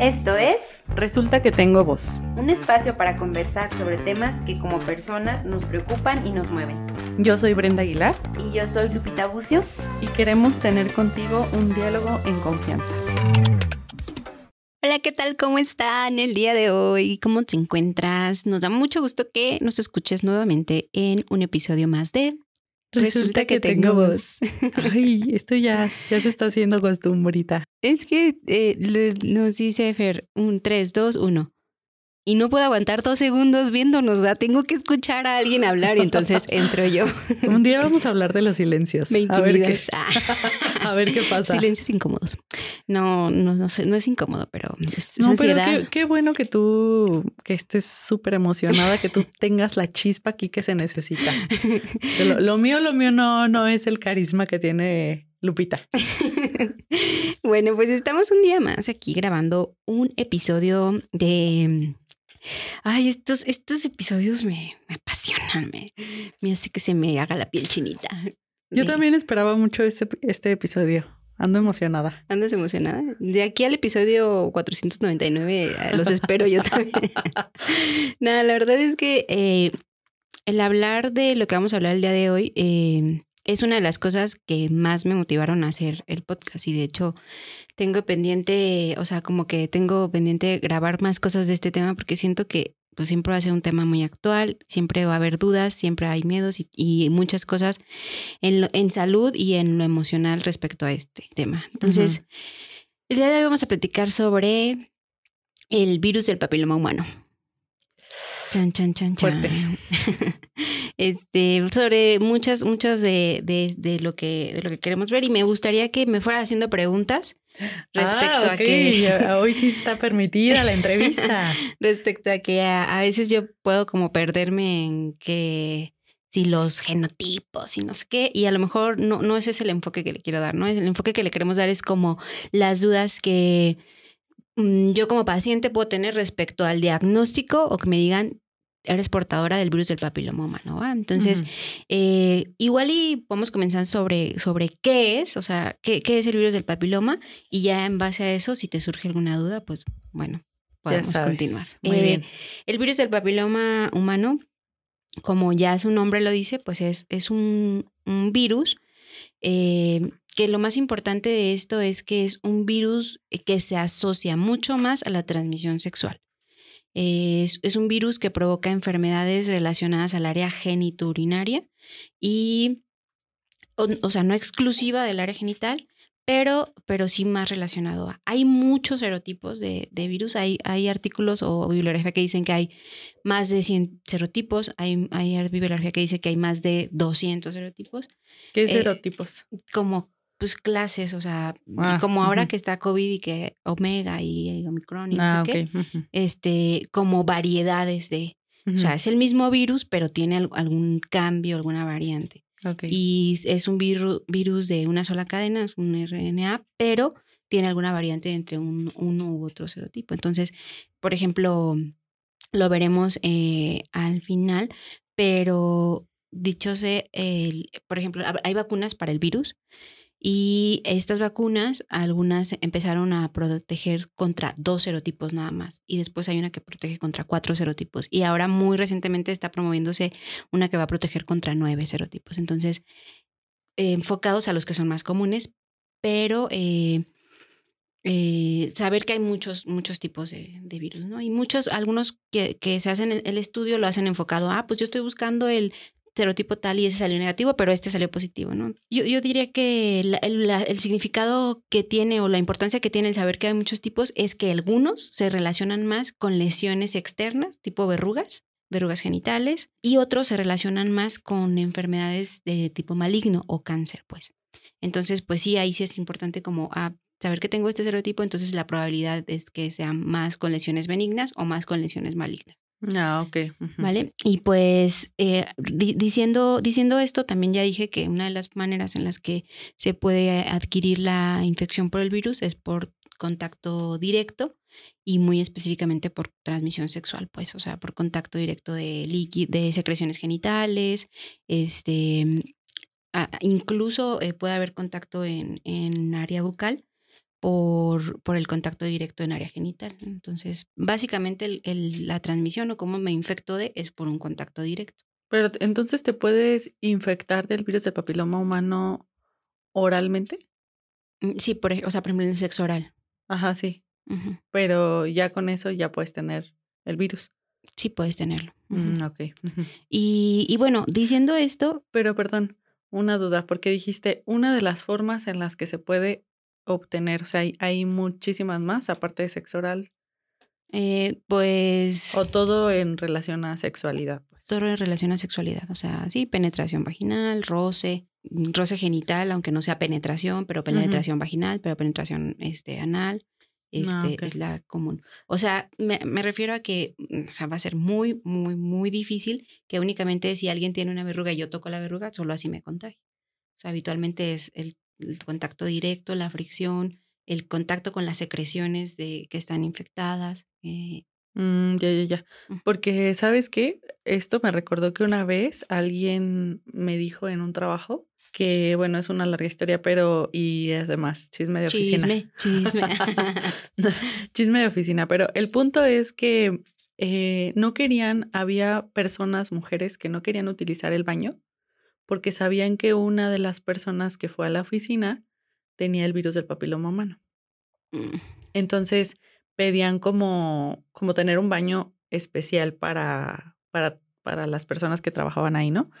Esto es Resulta que tengo voz. un espacio para conversar sobre temas que como personas nos preocupan y nos mueven. Yo soy Brenda Aguilar Y yo soy Lupita Bucio. y queremos tener contigo un diálogo en confianza. Hola, ¿qué tal? ¿Cómo están el día de hoy? ¿Cómo te encuentras? Nos da mucho gusto que nos escuches nuevamente en un episodio más de Resulta que tengo voz. Ay, esto ya, ya se está haciendo costumbrita. Es que eh, nos dice Fer un 3, 2, 1. Y no puedo aguantar dos segundos viéndonos. O sea, tengo que escuchar a alguien hablar y entonces entro yo. Un día vamos a hablar de los silencios. Me A ver, qué. Ah. a ver qué pasa. Silencios incómodos. No, no, no sé, no es incómodo, pero es, No, pero qué, qué bueno que tú, que estés súper emocionada, que tú tengas la chispa aquí que se necesita. Lo, lo mío, lo mío no, no es el carisma que tiene Lupita. bueno, pues estamos un día más aquí grabando un episodio de... Ay, estos, estos episodios me, me apasionan, me, me hace que se me haga la piel chinita. Yo también esperaba mucho este, este episodio. Ando emocionada. ¿Andas emocionada? De aquí al episodio 499 eh, los espero yo también. Nada, la verdad es que eh, el hablar de lo que vamos a hablar el día de hoy eh, es una de las cosas que más me motivaron a hacer el podcast y de hecho tengo pendiente, o sea, como que tengo pendiente grabar más cosas de este tema porque siento que pues siempre va a ser un tema muy actual, siempre va a haber dudas, siempre hay miedos y, y muchas cosas en, lo- en salud y en lo emocional respecto a este tema. Entonces, el día de hoy vamos a platicar sobre el virus del papiloma humano. Chan, chan, chan, chan. Fuerte. Este, sobre muchas, muchas de, de, de lo que, de lo que queremos ver. Y me gustaría que me fuera haciendo preguntas respecto Ah, a ok. que. Hoy sí está permitida la entrevista. respecto a que a, a veces yo puedo como perderme en que si los genotipos y no sé qué, y a lo mejor no, no ese es el enfoque que le quiero dar, ¿no? El enfoque que le queremos dar es como las dudas que mm, yo como paciente puedo tener respecto al diagnóstico o que me digan eres portadora del virus del papiloma humano, ¿va? Entonces, eh, igual y podemos comenzar sobre, sobre qué es, o sea, qué, qué es el virus del papiloma y ya en base a eso, si te surge alguna duda, pues bueno, podemos continuar. Muy Eh, bien. El virus del papiloma humano, como ya su nombre lo dice, pues es, es un, un virus eh, que lo más importante de esto es que es un virus que se asocia mucho más a la transmisión sexual. Es, es un virus que provoca enfermedades relacionadas al área genitourinaria y, o, o sea, no exclusiva del área genital, pero, pero sí más relacionado a. Hay muchos serotipos de, de virus, hay, hay artículos o bibliografía que dicen que hay más de 100 serotipos, hay, hay bibliografía que dice que hay más de 200 serotipos, ¿Qué eh, serotipos? como pues clases, o sea, y Ah, como ahora que está COVID y que Omega y Omicron y no Ah, sé qué, este, como variedades de, o sea, es el mismo virus, pero tiene al- algún cambio, alguna variante. Y es un virus, virus de una sola cadena, es un RNA, pero tiene alguna variante entre un, uno u otro serotipo. Entonces, por ejemplo, lo veremos eh, al final, pero dicho sea, el- por ejemplo, hay vacunas para el virus y estas vacunas, algunas empezaron a proteger contra dos serotipos nada más y después hay una que protege contra cuatro serotipos y ahora muy recientemente está promoviéndose una que va a proteger contra nueve serotipos. Entonces, eh, enfocados a los que son más comunes, pero eh, eh, saber que hay muchos, muchos tipos de, virus, ¿no? Y muchos, algunos que, que se hacen el- estudio lo hacen enfocado, ah, pues yo estoy buscando el serotipo tal y ese salió negativo, pero este salió positivo, ¿no? Yo, diría que el significado que tiene o la importancia que tiene el saber que hay muchos tipos es que algunos se relacionan más con lesiones externas, tipo verrugas, verrugas genitales, y otros se relacionan más con enfermedades de tipo maligno o cáncer, pues. Entonces, pues sí, ahí sí es importante como ah, saber que tengo este serotipo, entonces la probabilidad es que sea más con lesiones benignas o más con lesiones malignas. Ah, ok. ¿Vale? Y pues eh, di- diciendo, diciendo esto, también ya dije que una de las maneras en las que se puede adquirir la infección por el virus es por contacto directo y muy específicamente por transmisión sexual, pues, o sea, por contacto directo de de secreciones genitales, este, incluso eh, puede haber contacto en, en área bucal, por, por el contacto directo en área genital. Entonces, básicamente el- el- la transmisión o cómo me infecto de es por un contacto directo. Pero entonces te puedes infectar del virus del papiloma humano oralmente. Mm, Sí, por, o sea, por ejemplo, en el sexo oral. Ajá, sí. Pero ya con eso ya puedes tener el virus. Sí, puedes tenerlo. Mm, ok. Y, y bueno, diciendo esto, Pero perdón, una duda, porque dijiste una de las formas en las que se puede obtener, o sea, hay, hay muchísimas más aparte de sexo oral, eh, pues o todo en relación a sexualidad. Pues. todo en relación a sexualidad. O sea, sí, penetración vaginal, roce, mm, roce genital, aunque no sea penetración, pero penetración vaginal, pero penetración este, anal. Este, Ah, ok. es la común. O sea, me, me refiero a que mm, o sea, va a ser muy, muy, muy difícil que únicamente si alguien tiene una verruga y yo toco la verruga, solo así me contagio. O sea, habitualmente es el, el contacto directo, la fricción, el contacto con las secreciones de, que están infectadas. eh, Mm, ya, ya, ya. Porque, ¿sabes qué? Esto me recordó que una vez alguien me dijo en un trabajo que, bueno, es una larga historia, pero, y además, chisme de oficina. chisme, chisme. Chisme de oficina, pero el punto es que eh, no querían, había personas, mujeres, que no querían utilizar el baño porque sabían que una de las personas que fue a la oficina tenía el virus del papiloma humano. Mm. Entonces pedían como, como tener un baño especial para, para, para las personas que trabajaban ahí, ¿no?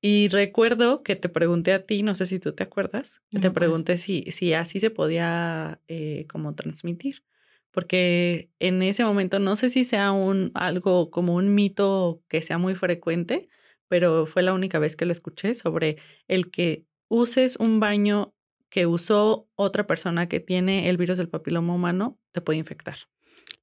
Y recuerdo que te pregunté a ti, no sé si tú te acuerdas, que te pregunté si, si así se podía eh, como transmitir. Porque en ese momento no sé si sea un algo como un mito que sea muy frecuente, pero fue la única vez que lo escuché sobre el que uses un baño que usó otra persona que tiene el virus del papiloma humano, te puede infectar.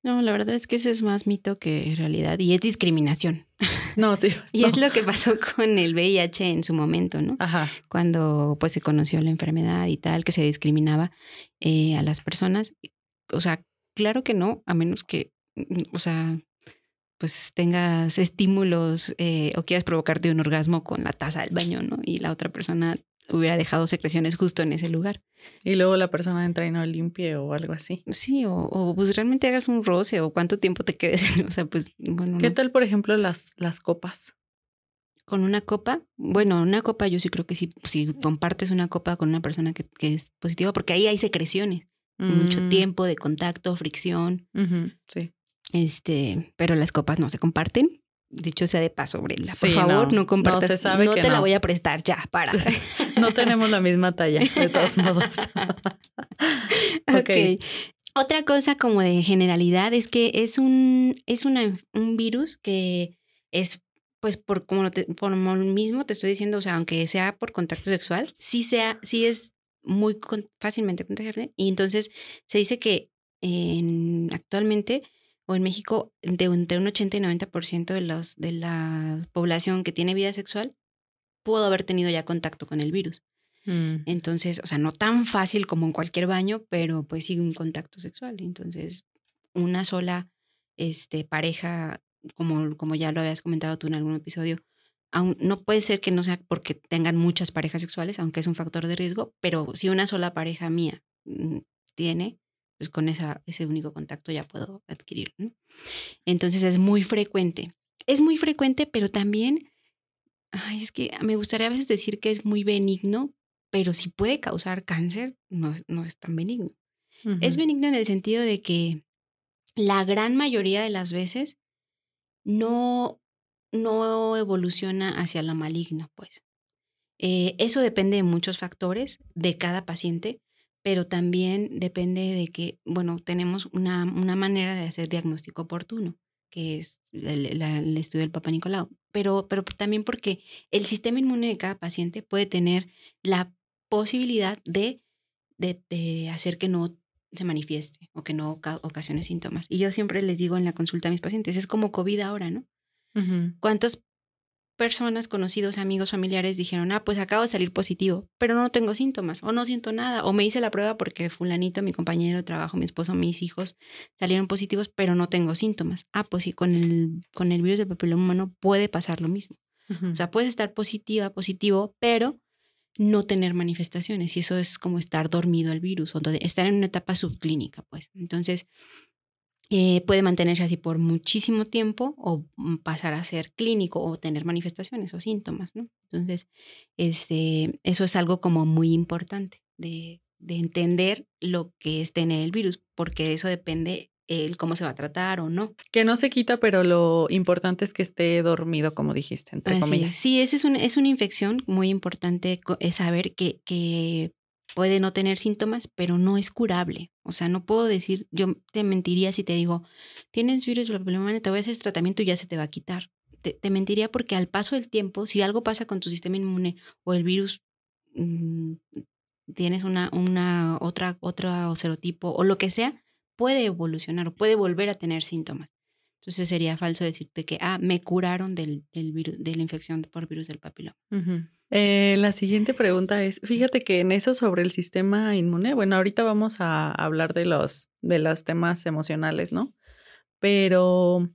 No, la verdad es que eso es más mito que realidad y es discriminación. No, sí. Y no. es lo que pasó con el VIH en su momento, ¿no? Ajá. Cuando pues se conoció la enfermedad y tal, que se discriminaba eh, a las personas. O sea, claro que no, a menos que, mm, o sea, pues tengas estímulos eh, o quieras provocarte un orgasmo con la taza del baño, ¿no? Y la otra persona hubiera dejado secreciones justo en ese lugar. Y luego la persona entra y no limpie o algo así. Sí, o, o pues realmente hagas un roce o cuánto tiempo te quedes, o sea, pues bueno. ¿Qué no. tal, por ejemplo, las, las copas? Con una copa, bueno, una copa yo sí creo que sí, si compartes una copa con una persona que, que es positiva, porque ahí hay secreciones, mucho Mm, tiempo de contacto, fricción, sí. Este, pero las copas no se comparten. Dicho sea de paso, Brenda, por favor, no, no, compartas. no se sabe no que te la voy a prestar, ya, para. No tenemos la misma talla, de todos modos. ok. Otra cosa como de generalidad es que es un, es una, un virus que es, pues, por como, lo te- por lo mismo te estoy diciendo, o sea, aunque sea por contacto sexual, sí, sea, sí es muy con- fácilmente contagiable. Y entonces se dice que en, actualmente o en México, de entre un 80 y 90% de, los, de la población que tiene vida sexual pudo haber tenido ya contacto con el virus. Mm, Entonces, o sea, no tan fácil como en cualquier baño, pero pues sí un contacto sexual. Entonces, una sola este, pareja, como, como ya lo habías comentado tú en algún episodio, aun, no puede ser que no sea porque tengan muchas parejas sexuales, aunque es un factor de riesgo, pero si una sola pareja mía mm, tiene, pues con esa, ese único contacto ya puedo adquirirlo. ¿no? Entonces es muy frecuente. Es muy frecuente, pero también, ay, es que me gustaría a veces decir que es muy benigno, pero si puede causar cáncer, no, no es tan benigno. Es benigno en el sentido de que la gran mayoría de las veces no, no evoluciona hacia la maligna, pues. Eh, eso depende de muchos factores de cada paciente, pero también depende de que, bueno, tenemos una, una manera de hacer diagnóstico oportuno, que es el, la- el estudio del Papa Nicolau, pero, pero también porque el sistema inmune de cada paciente puede tener la posibilidad de, de, de hacer que no se manifieste o que no oca- ocasione síntomas. Y yo siempre les digo en la consulta a mis pacientes, es como COVID ahora, ¿no? Ujú. ¿Cuántas personas, conocidos, amigos, familiares dijeron, ah, pues acabo de salir positivo, pero no tengo síntomas o no siento nada o me hice la prueba porque fulanito, mi compañero de trabajo, mi esposo, mis hijos salieron positivos, pero no tengo síntomas? Ah, pues sí, con el, con el virus del papiloma humano puede pasar lo mismo. O sea, puedes estar positiva, positivo, pero no tener manifestaciones y eso es como estar dormido al virus o estar en una etapa subclínica, pues. Entonces, eh, puede mantenerse así por muchísimo tiempo o mm, pasar a ser clínico o tener manifestaciones o síntomas, ¿no? Entonces, este, eso es algo como muy importante de, de entender lo que es tener el virus, porque eso depende el cómo se va a tratar o no. Que no se quita, pero lo importante es que esté dormido, como dijiste, entre comillas. Sí, esa es, un, es una infección muy importante es saber que, que puede no tener síntomas, pero no es curable. O sea, no puedo decir, yo te mentiría si te digo, tienes virus del papiloma te voy a hacer tratamiento y ya se te va a quitar. Te, mentiría porque al paso del tiempo, si algo pasa con tu sistema inmune o el virus, mm, tienes una, una otra, otra serotipo o lo que sea, puede evolucionar o puede volver a tener síntomas. Entonces sería falso decirte que, ah, me curaron del, del virus, de la infección por virus del papiloma. Eh, la siguiente pregunta es, fíjate que en eso sobre el sistema inmune, bueno, ahorita vamos a hablar de los, de los temas emocionales, ¿no? Pero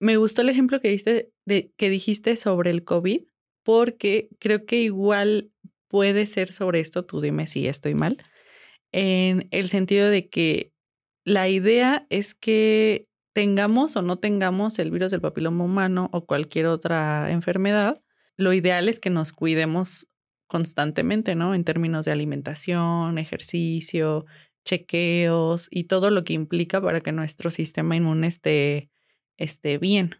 me gustó el ejemplo que, diste, de, que dijiste sobre el COVID, porque creo que igual puede ser sobre esto, tú dime si estoy mal, en el sentido de que la idea es que tengamos o no tengamos el virus del papiloma humano o cualquier otra enfermedad, lo ideal es que nos cuidemos constantemente, ¿no? En términos de alimentación, ejercicio, chequeos y todo lo que implica para que nuestro sistema inmune esté, esté bien.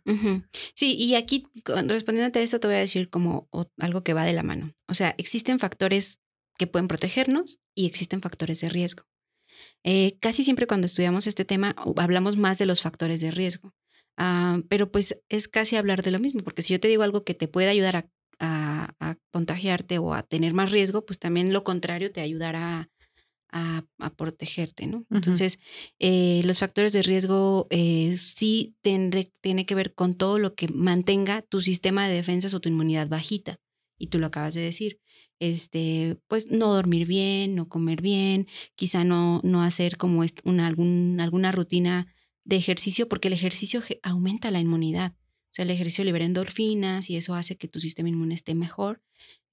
Sí, y aquí respondiéndote a eso te voy a decir como algo que va de la mano. O sea, existen factores que pueden protegernos y existen factores de riesgo. Eh, casi siempre cuando estudiamos este tema hablamos más de los factores de riesgo, ah, pero pues es casi hablar de lo mismo, porque si yo te digo algo que te puede ayudar a, contagiarte o a tener más riesgo, pues también lo contrario te ayudará a, protegerte, ¿no? Entonces, eh, los factores de riesgo eh, sí tendré, tiene que ver con todo lo que mantenga tu sistema de defensas o tu inmunidad bajita. Y tú lo acabas de decir este, pues no dormir bien, no comer bien, quizá no, no hacer como una, algún, alguna rutina de ejercicio, porque el ejercicio aumenta la inmunidad. O sea, el ejercicio libera endorfinas y eso hace que tu sistema inmune esté mejor.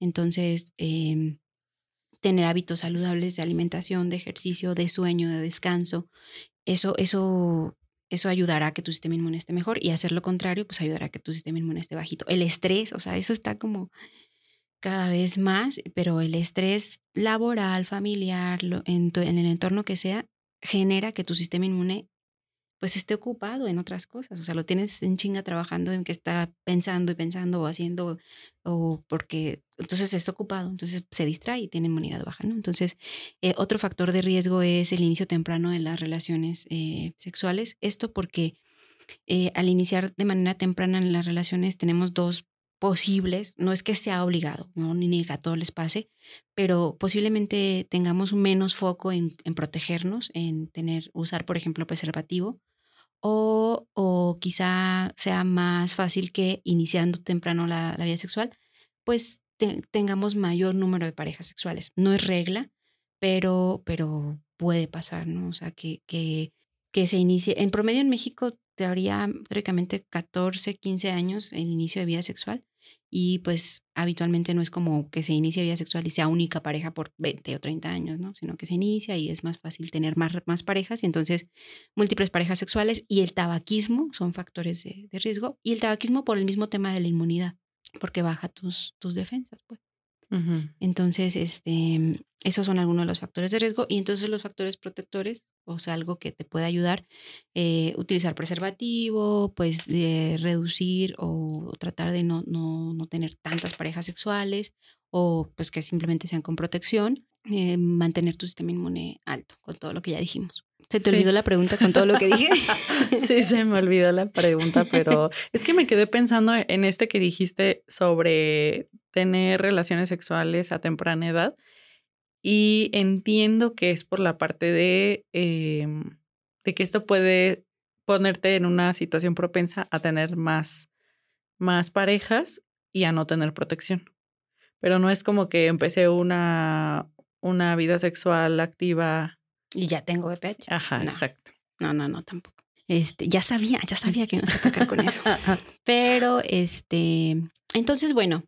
Entonces, em, tener hábitos saludables de alimentación, de ejercicio, de sueño, de descanso, eso, eso, eso ayudará a que tu sistema inmune esté mejor y hacer lo contrario, pues ayudará a que tu sistema inmune esté bajito. El estrés, o sea, eso está como cada vez más, pero el estrés laboral, familiar, en, el entorno que sea, genera que tu sistema inmune pues esté ocupado en otras cosas. O sea, lo tienes en chinga trabajando en que está pensando y pensando o haciendo, o porque entonces está ocupado, entonces se distrae y tiene inmunidad baja, ¿no? Entonces, eh, otro factor de riesgo es el inicio temprano de las relaciones eh, sexuales. Esto porque eh, al iniciar de manera temprana en las relaciones tenemos dos posibles, no es que sea obligado, ¿no? ni que a todos les pase, pero posiblemente tengamos menos foco en, protegernos, en tener, usar, por ejemplo, preservativo, o, o quizá sea más fácil que iniciando temprano la, vida sexual, pues tengamos mayor número de parejas sexuales. No es regla, pero, pero puede pasar, ¿no? O sea, que, que, que se inicie. En promedio en México, teoría, teóricamente 14, 15 años el inicio de vida sexual y pues habitualmente no es como que se inicie vida sexual y sea única pareja por 20 o 30 años, ¿no? Sino que se inicia y es más fácil tener más, más parejas y entonces múltiples parejas sexuales y el tabaquismo son factores de, de riesgo y el tabaquismo por el mismo tema de la inmunidad, porque baja tus, tus defensas, pues. Entonces, este, esos son algunos de los factores de riesgo y entonces los factores protectores, o sea, algo que te puede ayudar, eh, utilizar preservativo, pues reducir o tratar de no, no, no, tener tantas parejas sexuales o pues que simplemente sean con protección, eh, mantener tu sistema inmune alto con todo lo que ya dijimos. ¿Se te olvidó la pregunta con todo lo que dije? sí, se me olvidó la pregunta, pero es que me quedé pensando en este que dijiste sobre tener relaciones sexuales a temprana edad y entiendo que es por la parte de, em, de que esto puede ponerte en una situación propensa a tener más, más parejas y a no tener protección. Pero no es como que empecé una, una vida sexual activa y ya tengo VPH. Ajá, exacto. No, no, no, tampoco. Este, ya sabía, ya sabía que iba a tocar con eso. Pero, este, entonces, bueno,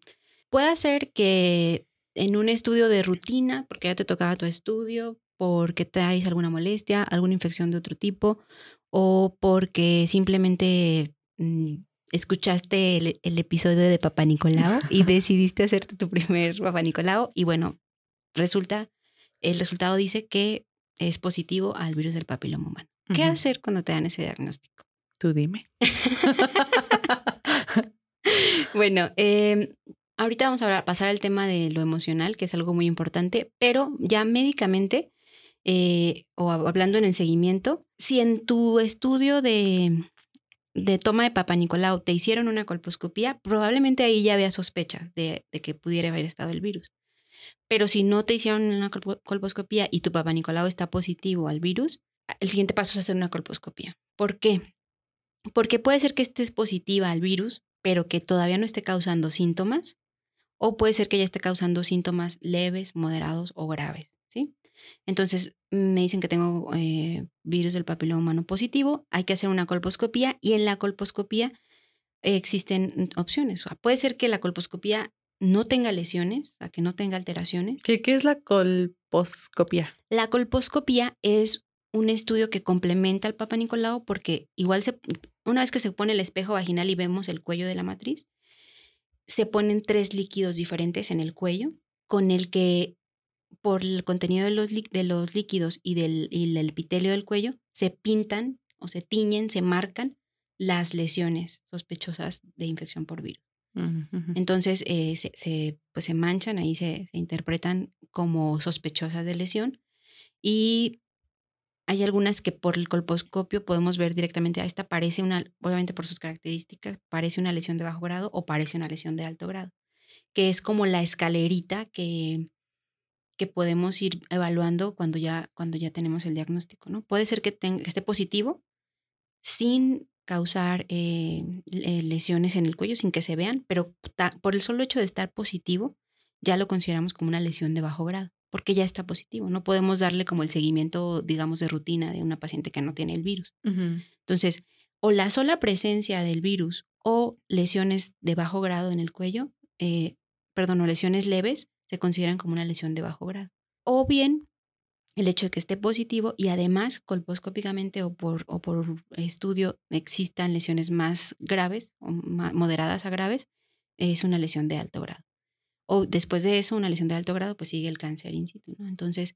puede ser que en un estudio de rutina, porque ya te tocaba tu estudio, porque traes alguna molestia, alguna infección de otro tipo, o porque simplemente mm, escuchaste el, el, episodio de Papá Nicolau y decidiste hacerte tu primer Papá Nicolau. Y bueno, resulta, el resultado dice que es positivo al virus del papiloma humano. ¿Qué hacer cuando te dan ese diagnóstico? Tú dime. bueno, eh, ahorita vamos a pasar al tema de lo emocional, que es algo muy importante, pero ya médicamente, eh, o hablando en el seguimiento, si en tu estudio de, de toma de Papa Nicolau te hicieron una colposcopía, probablemente ahí ya había sospecha de, de que pudiera haber estado el virus. Pero si no te hicieron una colposcopía y tu Papa Nicolau está positivo al virus, el siguiente paso es hacer una colposcopía. ¿Por qué? Porque puede ser que estés positiva al virus, pero que todavía no esté causando síntomas, o puede ser que ya esté causando síntomas leves, moderados o graves, ¿sí? Entonces, me dicen que tengo eh, virus del papiloma humano positivo, hay que hacer una colposcopía y en la colposcopía existen opciones. puede ser que la colposcopía no tenga lesiones, a que no tenga alteraciones. ¿Qué, ¿Qué es la colposcopía? La colposcopía es un estudio que complementa al Papa Nicolau porque igual se, una vez que se pone el espejo vaginal y vemos el cuello de la matriz, se ponen tres líquidos diferentes en el cuello con el que por el contenido de los, de los líquidos y del, y del epitelio del cuello se pintan o se tiñen, se marcan las lesiones sospechosas de infección por virus. Entonces eh, se, pues se manchan, ahí se, se, interpretan como sospechosas de lesión y hay algunas que por el colposcopio podemos ver directamente, a esta parece una, obviamente por sus características, parece una lesión de bajo grado o parece una lesión de alto grado, que es como la escalerita que, que podemos ir evaluando cuando ya, cuando ya tenemos el diagnóstico, ¿no? Puede ser que, tenga, que esté positivo sin causar eh, lesiones en el cuello, sin que se vean, pero por el solo hecho de estar positivo, ya lo consideramos como una lesión de bajo grado porque ya está positivo. No podemos darle como el seguimiento, digamos, de rutina de una paciente que no tiene el virus. Entonces, o la sola presencia del virus o lesiones de bajo grado en el cuello, eh, perdón, o lesiones leves, se consideran como una lesión de bajo grado. O bien el hecho de que esté positivo y además colposcópicamente o por, o por estudio existan lesiones más graves o moderadas a graves, es una lesión de alto grado o después de eso, una lesión de alto grado, pues sigue el cáncer in situ. Entonces,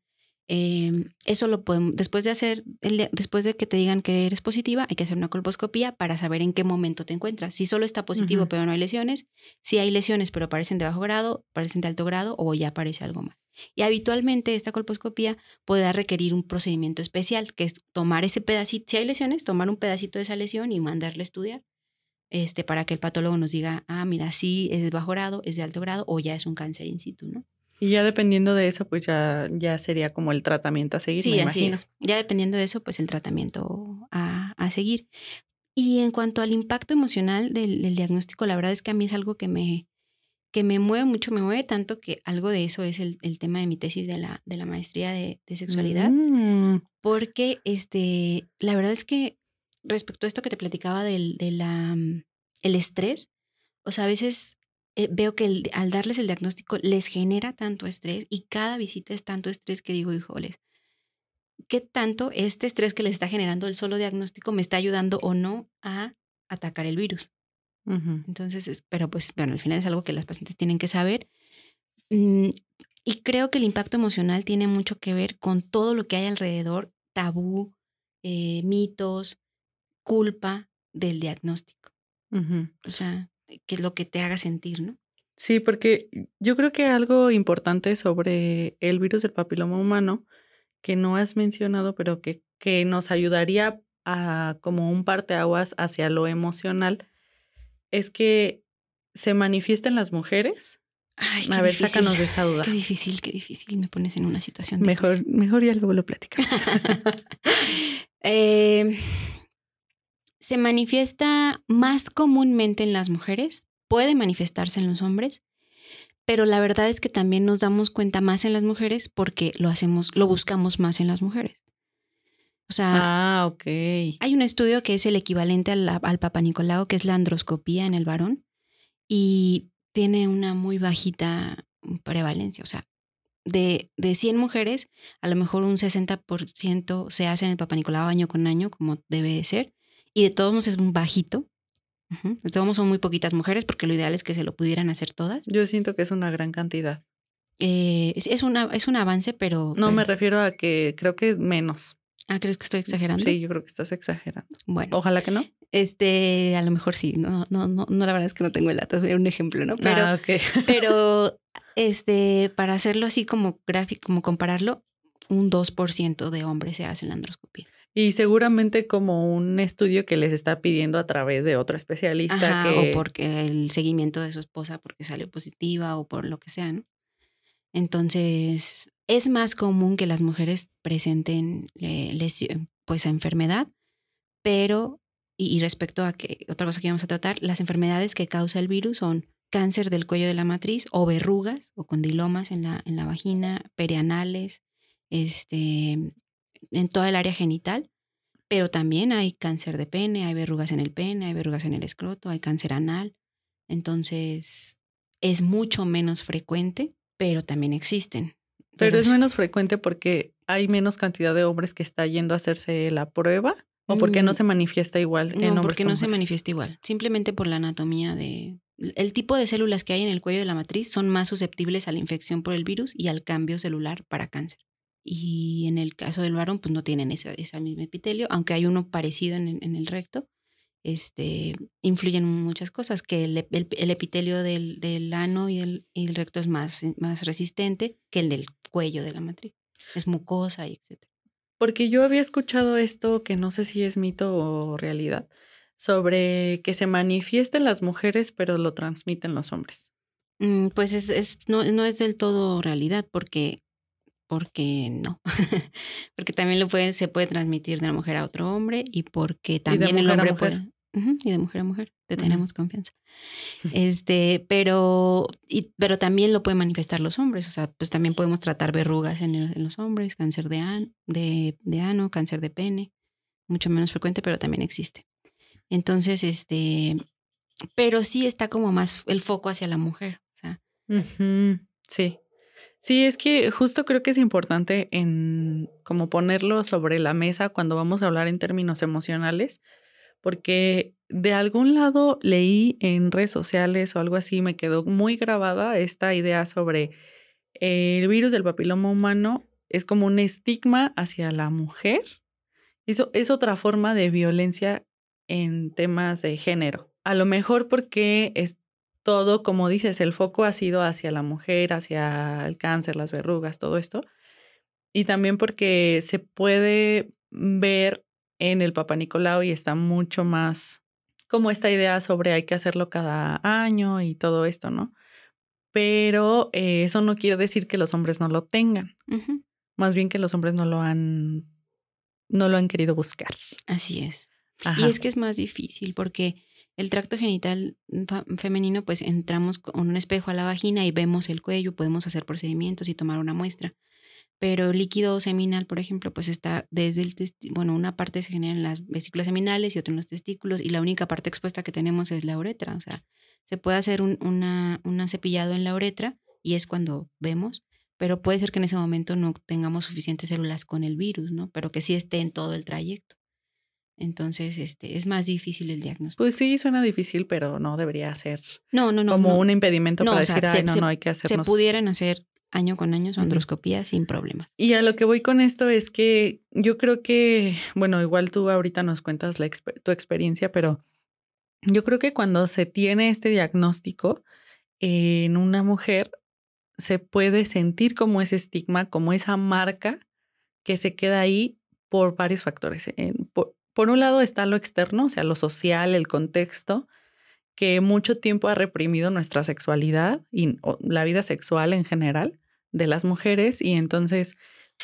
eh, eso lo podemos, después de hacer, el, después de que te digan que eres positiva, hay que hacer una colposcopía para saber en qué momento te encuentras. Si solo está positivo pero no hay lesiones, si hay lesiones pero parecen de bajo grado, parecen de alto grado o ya aparece algo más. Y habitualmente esta colposcopía podrá requerir un procedimiento especial, que es tomar ese pedacito, si hay lesiones, tomar un pedacito de esa lesión y mandarle a estudiar este, para que el patólogo nos diga, ah, mira, sí es de bajo grado, es de alto grado o ya es un cáncer in situ, ¿no? Y ya dependiendo de eso, pues ya, ya sería como el tratamiento a seguir. Sí, así es. Ya dependiendo de eso, pues el tratamiento a, a seguir. Y en cuanto al impacto emocional del, del, diagnóstico, la verdad es que a mí es algo que me, que me mueve mucho, me mueve tanto que algo de eso es el, el tema de mi tesis de la, de la maestría de, de sexualidad. Mm. Porque este, la verdad es que respecto a esto que te platicaba del de la, mm, el estrés, o sea, a veces eh, veo que al darles el diagnóstico les genera tanto estrés y cada visita es tanto estrés que digo, híjoles, ¿qué tanto este estrés que les está generando el solo diagnóstico me está ayudando o no a atacar el virus? Entonces, pero pues, bueno, al final es algo que las pacientes tienen que saber. Mm, y creo que el impacto emocional tiene mucho que ver con todo lo que hay alrededor, tabú, eh, mitos, culpa del diagnóstico. O sea, que es lo que te haga sentir, ¿no? Sí, porque yo creo que algo importante sobre el virus del papiloma humano que no has mencionado, pero que, que nos ayudaría a como un parteaguas hacia lo emocional, es que se manifiesta en las mujeres. Ay, a ver, sácanos de esa duda. Qué difícil, qué difícil. Me pones en una situación. Mejor, mejor ya luego lo platicamos. eh, se manifiesta más comúnmente en las mujeres, puede manifestarse en los hombres, pero la verdad es que también nos damos cuenta más en las mujeres porque lo hacemos, lo buscamos más en las mujeres. O sea, ah, ok. Hay un estudio que es el equivalente al, al Papa Nicolau, que es la androscopía en el varón, y tiene una muy bajita, prevalencia. O sea, de, de 100 mujeres, a lo mejor un 60% se hace en el Papa Nicolau año con año, como debe ser, y de todos modos es un bajito. De todos modos son muy poquitas mujeres, porque lo ideal es que se lo pudieran hacer todas. Yo siento que es una gran cantidad. Eh, es, es, una, es un avance, pero... No, pero- me refiero a que creo que menos. Ah, ¿crees que estoy exagerando? Sí, yo creo que estás exagerando. Bueno, Ojalá que no. este, a lo mejor sí. No, no, no, no, la verdad es que no tengo el dato, es un ejemplo, ¿no? Pero, ah, pero, este, para hacerlo así como gráfico, como compararlo, un 2% de hombres se hacen la androscopía. Y seguramente como un estudio que les está pidiendo a través de otro especialista Ajá, que... O porque el seguimiento de su esposa porque salió positiva o por lo que sea, ¿no? Entonces, es más común que las mujeres presenten eh, lesi- pues enfermedad, pero, y, y respecto a que, otra cosa que vamos a tratar, las enfermedades que causa el virus son cáncer del cuello de la matriz o verrugas o condilomas en la, en la vagina, perianales, este, en toda el área genital, pero también hay cáncer de pene, hay verrugas en el pene, hay verrugas en el escroto, hay cáncer anal. Entonces, es mucho menos frecuente, pero también existen. Pero es menos frecuente porque hay menos cantidad de hombres que está yendo a hacerse la prueba o porque no Mm, se manifiesta igual en No, hombres porque que no se manifiesta igual. Simplemente por la anatomía de... El tipo de células que hay en el cuello de la matriz son más susceptibles a la infección por el virus y al cambio celular para cáncer. Y en el caso del varón, pues no tienen esa, esa misma epitelio, aunque hay uno parecido en, el- en el recto. Este, influyen muchas cosas, que el, el- el epitelio del, del ano y el recto es más, más resistente que el del cuello de la matriz. Es mucosa y etc. Porque yo había escuchado esto, que no sé si es mito o realidad, sobre que se manifiesten las mujeres, pero lo transmiten los hombres. Mm, Pues es, es- no, no es del todo realidad, porque, porque no. porque también lo puede, se puede transmitir de una mujer a otro hombre y porque también el hombre puede. Y de mujer a mujer, te tenemos confianza. Este, pero, y, pero también lo pueden manifestar los hombres. O sea, pues también podemos tratar verrugas en, el- en los hombres, cáncer de, an- de, de ano, cáncer de pene, mucho menos frecuente, pero también existe. Entonces, este, pero sí está como más el foco hacia la mujer. O sea, Sí. Sí, es que justo creo que es importante en como ponerlo sobre la mesa cuando vamos a hablar en términos emocionales, porque de algún lado leí en redes sociales o algo así, me quedó muy grabada esta idea sobre el virus del papiloma humano es como un estigma hacia la mujer. Eso es otra forma de violencia en temas de género. A lo mejor porque todo, como dices, el foco ha sido hacia la mujer, hacia el cáncer, las verrugas, todo esto. Y también porque se puede ver en el Papa Nicolau y está mucho más como esta idea sobre hay que hacerlo cada año y todo esto, ¿no? Pero eh, eso no quiere decir que los hombres no lo tengan, más bien que los hombres no lo han, no lo han querido buscar. así es. Ajá. Y es que es más difícil porque el tracto genital fa- femenino, pues entramos con un espejo a la vagina y vemos el cuello, podemos hacer procedimientos y tomar una muestra. Pero el líquido seminal, por ejemplo, pues está desde el testi- bueno, una parte se genera en las vesículas seminales y otra en los testículos y la única parte expuesta que tenemos es la uretra. O sea, se puede hacer un una cepillado en la uretra y es cuando vemos, pero puede ser que en ese momento no tengamos suficientes células con el virus, ¿no? Pero que sí esté en todo el trayecto. Entonces, este, es más difícil el diagnóstico. Pues sí, suena difícil, pero no debería ser No, no, no. como no. un impedimento No, para o sea, decir, se- ay, no, se- no hay que Se hacernos. pudieran hacer año con año su androscopía sin problema. Y a lo que voy con esto es que yo creo que, bueno, igual tú ahorita nos cuentas la exper- tu experiencia, pero yo creo que cuando se tiene este diagnóstico en una mujer, se puede sentir como ese estigma, como esa marca que se queda ahí por varios factores. En- por, por un lado está lo externo, o sea, lo social, el contexto, que mucho tiempo ha reprimido nuestra sexualidad y la vida sexual en general de las mujeres y entonces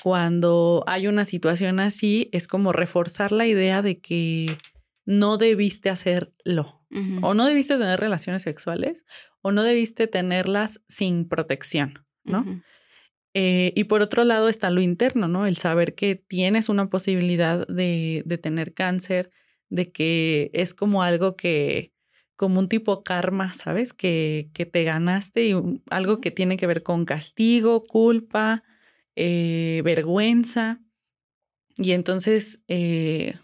cuando hay una situación así es como reforzar la idea de que no debiste hacerlo o no debiste tener relaciones sexuales o no debiste tenerlas sin protección, ¿no? Eh, y por otro lado está lo interno, ¿no? El saber que tienes una posibilidad de, de tener cáncer, de que es como algo que como un tipo karma, ¿sabes? Que, que te ganaste y algo que tiene que ver con castigo, culpa, eh, vergüenza. Y entonces, eh,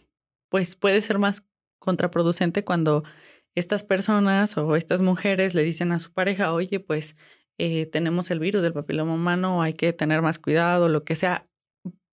pues puede ser más contraproducente cuando estas personas o estas mujeres le dicen a su pareja, oye, pues eh, tenemos el virus del papiloma humano, hay que tener más cuidado, lo que sea,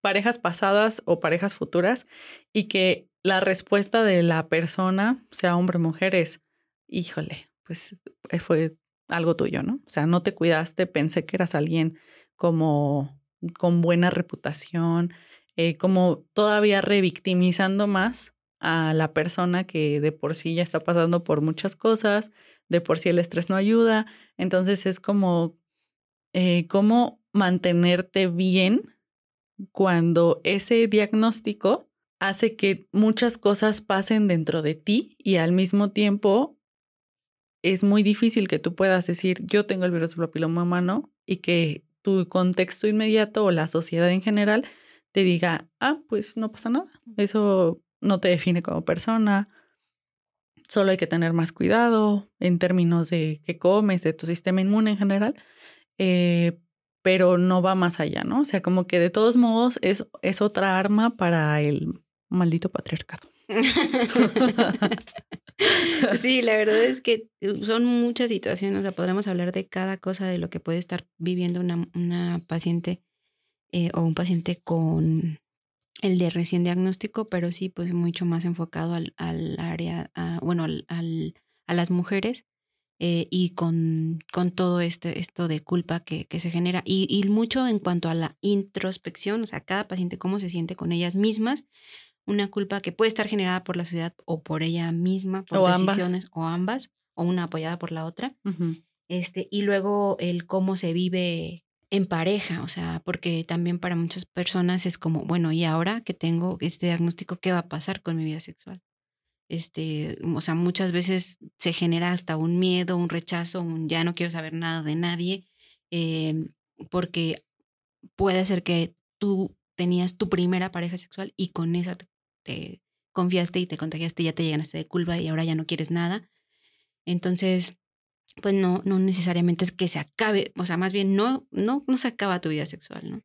parejas pasadas o parejas futuras, y que la respuesta de la persona, sea hombre o mujer, es, híjole, pues eh, fue algo tuyo, ¿no? O sea, no te cuidaste, pensé que eras alguien como con buena reputación, eh, como todavía revictimizando más a la persona que de por sí ya está pasando por muchas cosas, de por sí el estrés no ayuda. Entonces es como, eh, cómo mantenerte bien cuando ese diagnóstico hace que muchas cosas pasen dentro de ti y al mismo tiempo es muy difícil que tú puedas decir yo tengo el virus del papiloma humano y que tu contexto inmediato o la sociedad en general te diga, ah, pues no pasa nada, eso no te define como persona, solo hay que tener más cuidado en términos de qué comes, de tu sistema inmune en general, eh, pero no va más allá, ¿no? O sea, como que de todos modos es, es otra arma para el maldito patriarcado. sí, la verdad es que uh, son muchas situaciones, o sea, podremos hablar de cada cosa de lo que puede estar viviendo una, una paciente eh, o un paciente con el de recién diagnóstico, pero sí, pues mucho más enfocado al, al área, bueno, al, a las mujeres eh, y con, con todo este, esto de culpa que, que se genera. Y, y, mucho en cuanto a la introspección, o sea, cada paciente cómo se siente con ellas mismas una culpa que puede estar generada por la sociedad o por ella misma, por decisiones o ambas, o una apoyada por la otra. Este, y luego el cómo se vive en pareja, o sea, porque también para muchas personas es como, bueno, y ahora que tengo este diagnóstico, ¿qué va a pasar con mi vida sexual? Este, o sea, muchas veces se genera hasta un miedo, un rechazo, un ya no quiero saber nada de nadie, eh, porque puede ser que tú tenías tu primera pareja sexual y con esa te confiaste y te contagiaste, ya te llenaste de culpa y ahora ya no quieres nada. Entonces, pues no, no necesariamente es que se acabe, o sea, más bien no, no, no se acaba tu vida sexual, ¿no?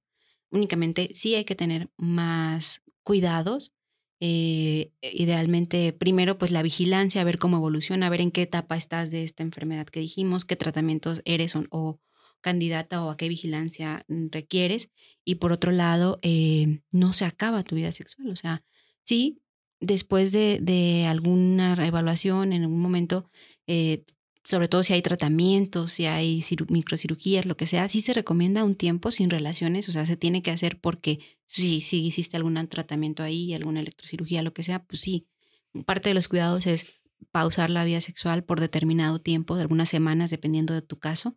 Únicamente sí hay que tener más cuidados. Eh, idealmente, primero, pues la vigilancia, a ver cómo evoluciona, a ver en qué etapa estás de esta enfermedad que dijimos, qué tratamientos eres o, o candidata o a qué vigilancia requieres. Y por otro lado, eh, no se acaba tu vida sexual. O sea, sí, después de, de alguna evaluación en algún momento, eh, sobre todo si hay tratamientos, si hay microcirugías, lo que sea, sí se recomienda un tiempo sin relaciones, o sea, se tiene que hacer porque si, si hiciste algún tratamiento ahí, alguna electrocirugía, lo que sea, pues sí, parte de los cuidados es pausar la vida sexual por determinado tiempo, de algunas semanas, dependiendo de tu caso,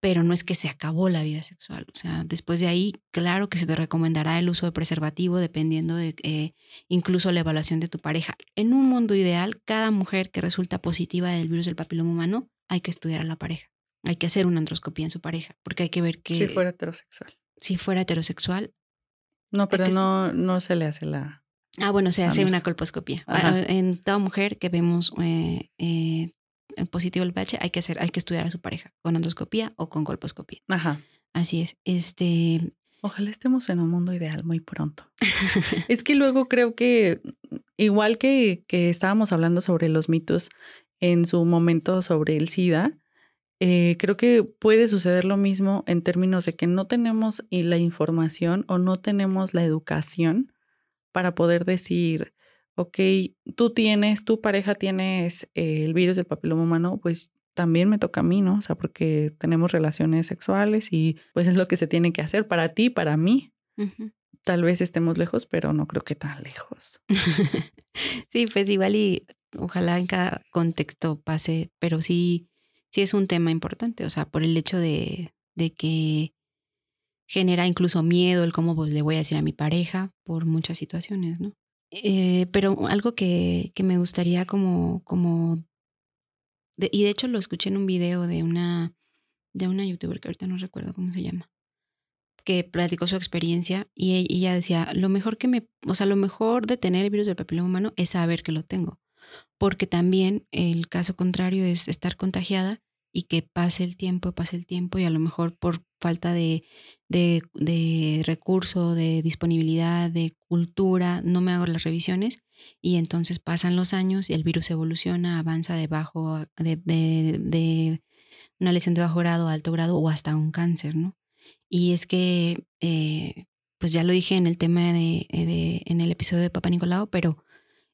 pero no es que se acabó la vida sexual. O sea, después de ahí, claro que se te recomendará el uso de preservativo dependiendo de eh, incluso la evaluación de tu pareja. En un mundo ideal, cada mujer que resulta positiva del virus del papiloma humano, hay que estudiar a la pareja. Hay que hacer una androscopía en su pareja, porque hay que ver que... Si fuera heterosexual. Si fuera heterosexual. No, pero no, no se le hace la... Ah, bueno, se hace una colposcopía. En toda mujer que vemos eh, eh, positivo el pH, hay que hacer, hay que estudiar a su pareja con endoscopía o con colposcopía. Ajá. Así es. Este. Ojalá estemos en un mundo ideal muy pronto. es que luego creo que, igual que, que estábamos hablando sobre los mitos en su momento sobre el SIDA, eh, creo que puede suceder lo mismo en términos de que no tenemos la información o no tenemos la educación para poder decir, ok, tú tienes, tu pareja tienes eh, el virus del papiloma humano, pues también me toca a mí, ¿no? O sea, porque tenemos relaciones sexuales y pues es lo que se tiene que hacer para ti, para mí. Tal vez estemos lejos, pero no creo que tan lejos. sí, pues igual y ojalá en cada contexto pase, pero sí, sí es un tema importante, o sea, por el hecho de, de que genera incluso miedo el cómo pues, le voy a decir a mi pareja por muchas situaciones, ¿no? Eh, pero algo que, que, me gustaría como, como y de hecho lo escuché en un video de una, de una youtuber que ahorita no recuerdo cómo se llama, que platicó su experiencia y e, ella decía, lo mejor que me, o sea, lo mejor de tener el virus del papiloma humano es saber que lo tengo. porque también el caso contrario es estar contagiada y que pase el tiempo, pase el tiempo y a lo mejor por falta de, de, de recurso, de disponibilidad, de cultura, no me hago las revisiones y entonces pasan los años y el virus evoluciona, avanza de de, de, una lesión de bajo grado, alto grado o hasta un cáncer, ¿no? Y es que, eh, pues ya lo dije en el tema de, de, en el episodio de Papa Nicolau, pero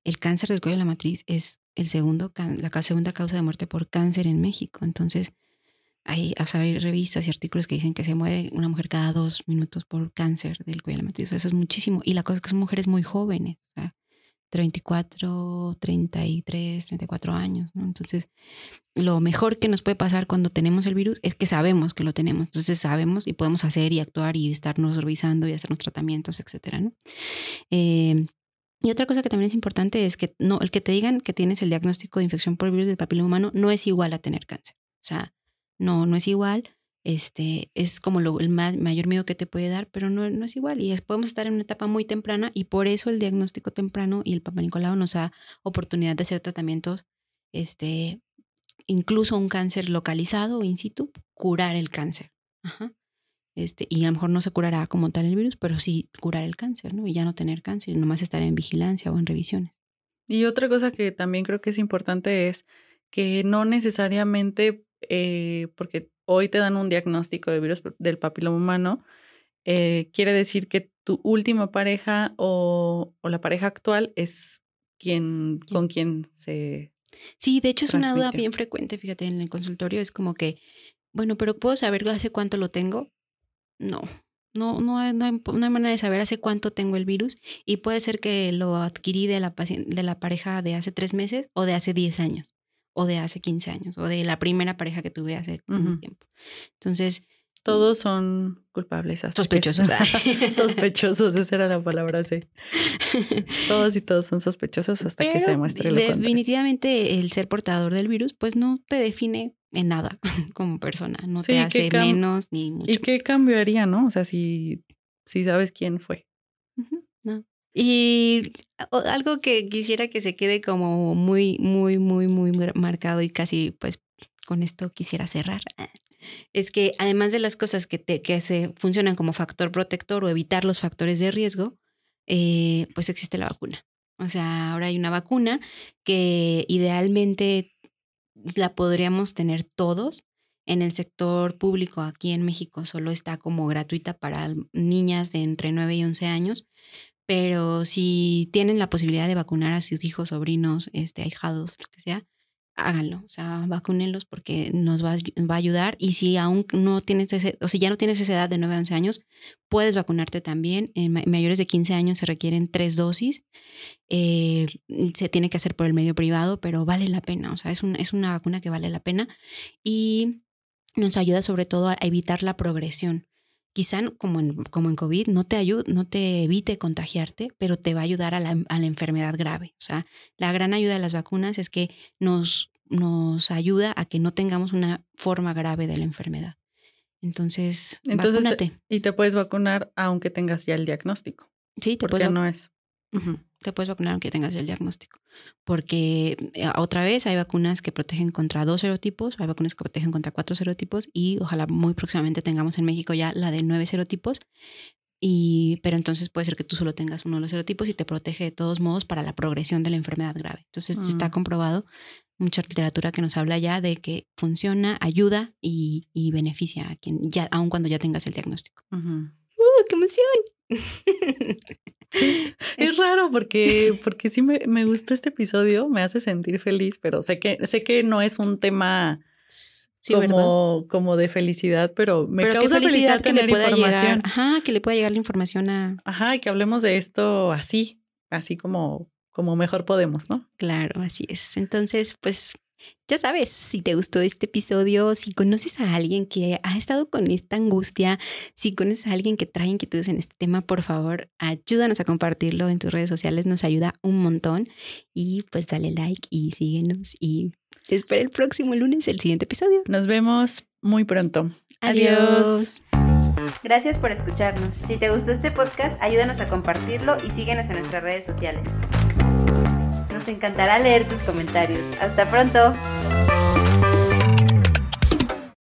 el cáncer del cuello de la matriz es el segundo, la segunda causa de muerte por cáncer en México. Entonces, hay, hay revistas y artículos que dicen que se muere una mujer cada dos minutos por cáncer del cuello de la matriz. eso es muchísimo. Y la cosa es que son mujeres muy jóvenes, o sea, 34, 33, 34 años, ¿no? Entonces, lo mejor que nos puede pasar cuando tenemos el virus es que sabemos que lo tenemos. Entonces, sabemos y podemos hacer y actuar y estarnos revisando y hacernos tratamientos, etcétera, ¿no? Eh, y otra cosa que también es importante es que no, el que te digan que tienes el diagnóstico de infección por virus del papiloma humano no es igual a tener cáncer. O sea, no, no es igual. Este, es como lo, el mayor miedo que te puede dar, pero no, no es igual. Y es, podemos estar en una etapa muy temprana y por eso el diagnóstico temprano y el Papa Nicolau nos da oportunidad de hacer tratamientos, este, incluso un cáncer localizado in situ, curar el cáncer. Ajá. Este, y a lo mejor no se curará como tal el virus, pero sí curar el cáncer, ¿no? Y ya no tener cáncer, nomás estar en vigilancia o en revisiones. Y otra cosa que también creo que es importante es que no necesariamente, eh, porque hoy te dan un diagnóstico de virus del papiloma humano, eh, quiere decir que tu última pareja o, o la pareja actual es quien, con quien se... Sí, de hecho es una duda bien frecuente, fíjate, en el consultorio es como que, bueno, pero ¿puedo saber hace cuánto lo tengo? no, no, no hay, no, hay, manera de saber hace cuánto tengo el virus y puede ser que lo adquirí de la, de la pareja de hace tres meses o de hace diez años o de hace quince años o de la primera pareja que tuve hace un tiempo. Entonces... Todos son culpables. sospechosos. sospechosos, esa era la palabra, sí. Todos y todos son sospechosos hasta que se demuestre lo Definitivamente el ser portador del virus pues no te define en nada como persona, no te hace menos ni mucho. ¿Y qué cambiaría, no? O sea, si, si sabes quién fue. no. Y algo que quisiera que se quede como muy, muy, muy, muy marcado y casi pues con esto quisiera cerrar, es que además de las cosas que, te, que se funcionan como factor protector o evitar los factores de riesgo, eh, pues existe la vacuna. O sea, ahora hay una vacuna que idealmente la podríamos tener todos. En el sector público aquí en México solo está como gratuita para niñas de entre 9 y 11 años, pero si tienen la posibilidad de vacunar a sus hijos, sobrinos, este, ahijados, lo que sea, háganlo, o sea, vacúnenlos porque nos va, va, a ayudar. Y si aún no tienes ese, o si ya no tienes esa edad de 9 a 11 años, puedes vacunarte también. En mayores de 15 años se requieren tres dosis. Eh, se tiene que hacer por el medio privado, pero vale la pena, o sea, es, un, es una vacuna que vale la pena y nos ayuda sobre todo a evitar la progresión quizá como en, como en COVID no te ayude, no te evite contagiarte, pero te va a ayudar a la, a la, enfermedad grave. O sea, la gran ayuda de las vacunas es que nos, nos ayuda a que no tengamos una forma grave de la enfermedad. Entonces, Entonces vacúnate. y te puedes vacunar aunque tengas ya el diagnóstico. Sí, te puedes. no es. Te puedes vacunar aunque tengas el diagnóstico. Porque eh, otra vez hay vacunas que protegen contra dos serotipos, hay vacunas que protegen contra cuatro serotipos y ojalá muy próximamente tengamos en México ya la de nueve serotipos. Y, pero entonces puede ser que tú solo tengas uno de los serotipos y te protege de todos modos para la progresión de la enfermedad grave. Entonces está mm. comprobado mucha literatura que nos habla ya de que funciona, ayuda y, y beneficia a quien ya, aun cuando ya tengas el diagnóstico. ¡Uh, qué emoción! Sí, es raro porque, porque sí me, me, gustó este episodio, me hace sentir feliz, pero sé que, sé que no es un tema como, como de felicidad, pero me causa felicidad, que le pueda Llegar, ajá, que le pueda llegar la información a. Ajá, y que hablemos de esto así, así como, como mejor podemos, ¿no? Claro, así es. Entonces, pues ya sabes, si te gustó este episodio, si conoces a alguien que ha estado con esta angustia, si conoces a alguien que trae inquietudes en este tema, por favor, ayúdanos a compartirlo en tus redes sociales, nos ayuda un montón. Y pues dale like y síguenos y espera el próximo lunes el siguiente episodio. Nos vemos muy pronto. Adiós. Gracias por escucharnos. Si te gustó este podcast, ayúdanos a compartirlo y síguenos en nuestras redes sociales. Nos encantará leer tus comentarios. Hasta pronto.